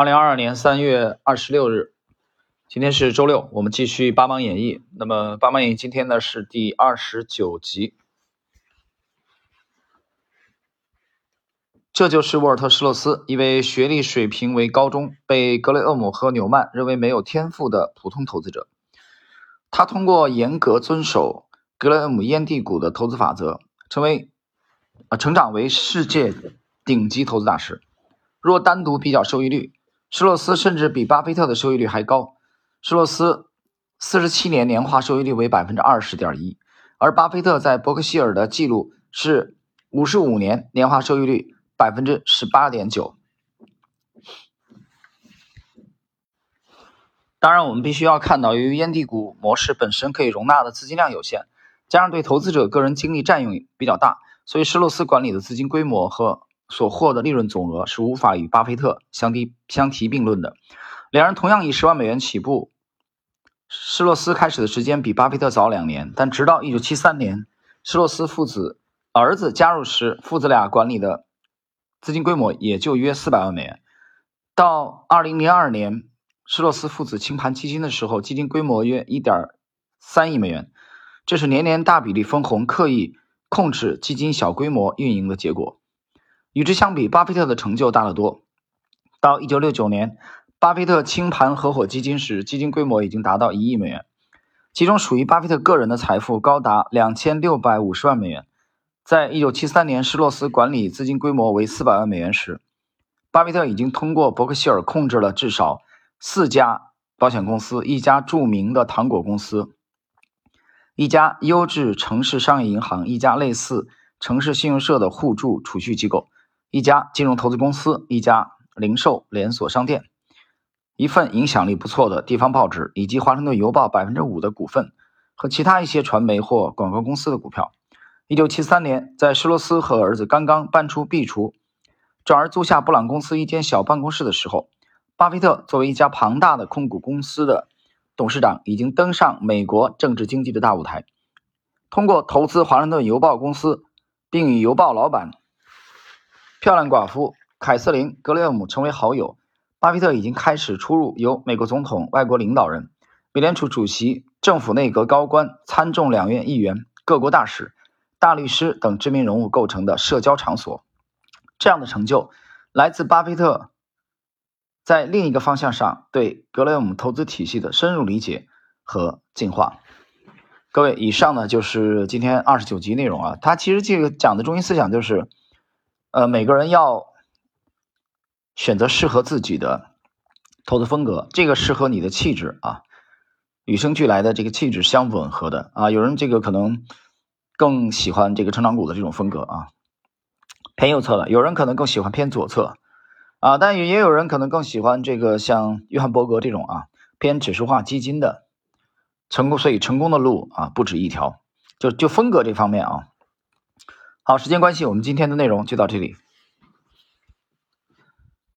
二零二二年三月二十六日，今天是周六，我们继续《八芒演义》。那么，《八芒演义》今天呢是第二十九集。这就是沃尔特·施洛斯，一位学历水平为高中、被格雷厄姆和纽曼认为没有天赋的普通投资者。他通过严格遵守格雷厄姆烟蒂股的投资法则，成为啊成长为世界顶级投资大师。若单独比较收益率，施洛斯甚至比巴菲特的收益率还高。施洛斯四十七年年化收益率为百分之二十点一，而巴菲特在伯克希尔的记录是五十五年年化收益率。百分之十八点九。当然，我们必须要看到，由于烟蒂股模式本身可以容纳的资金量有限，加上对投资者个人精力占用比较大，所以施洛斯管理的资金规模和所获的利润总额是无法与巴菲特相提相提并论的。两人同样以十万美元起步，施洛斯开始的时间比巴菲特早两年，但直到一九七三年，施洛斯父子儿子加入时，父子俩管理的。资金规模也就约四百万美元。到二零零二年，施洛斯父子清盘基金的时候，基金规模约一点三亿美元。这是年年大比例分红、刻意控制基金小规模运营的结果。与之相比，巴菲特的成就大得多。到一九六九年，巴菲特清盘合伙基金时，基金规模已经达到一亿美元，其中属于巴菲特个人的财富高达两千六百五十万美元。在一九七三年，施洛斯管理资金规模为四百万美元时，巴菲特已经通过伯克希尔控制了至少四家保险公司、一家著名的糖果公司、一家优质城市商业银行、一家类似城市信用社的互助储蓄机构、一家金融投资公司、一家零售连锁商店、一份影响力不错的地方报纸，以及华盛顿邮报百分之五的股份和其他一些传媒或广告公司的股票。一九七三年，在施罗斯和儿子刚刚搬出壁橱，转而租下布朗公司一间小办公室的时候，巴菲特作为一家庞大的控股公司的董事长，已经登上美国政治经济的大舞台。通过投资华盛顿邮报公司，并与邮报老板漂亮寡妇凯瑟琳·格雷厄姆成为好友，巴菲特已经开始出入由美国总统、外国领导人、美联储主席、政府内阁高官、参众两院议员、各国大使。大律师等知名人物构成的社交场所，这样的成就来自巴菲特在另一个方向上对格雷厄姆投资体系的深入理解和进化。各位，以上呢就是今天二十九集内容啊。他其实这个讲的中心思想就是，呃，每个人要选择适合自己的投资风格，这个适合你的气质啊，与生俱来的这个气质相吻合的啊。有人这个可能。更喜欢这个成长股的这种风格啊，偏右侧的，有人可能更喜欢偏左侧啊，但也有人可能更喜欢这个像约翰伯格这种啊偏指数化基金的成功，所以成功的路啊不止一条，就就风格这方面啊。好，时间关系，我们今天的内容就到这里。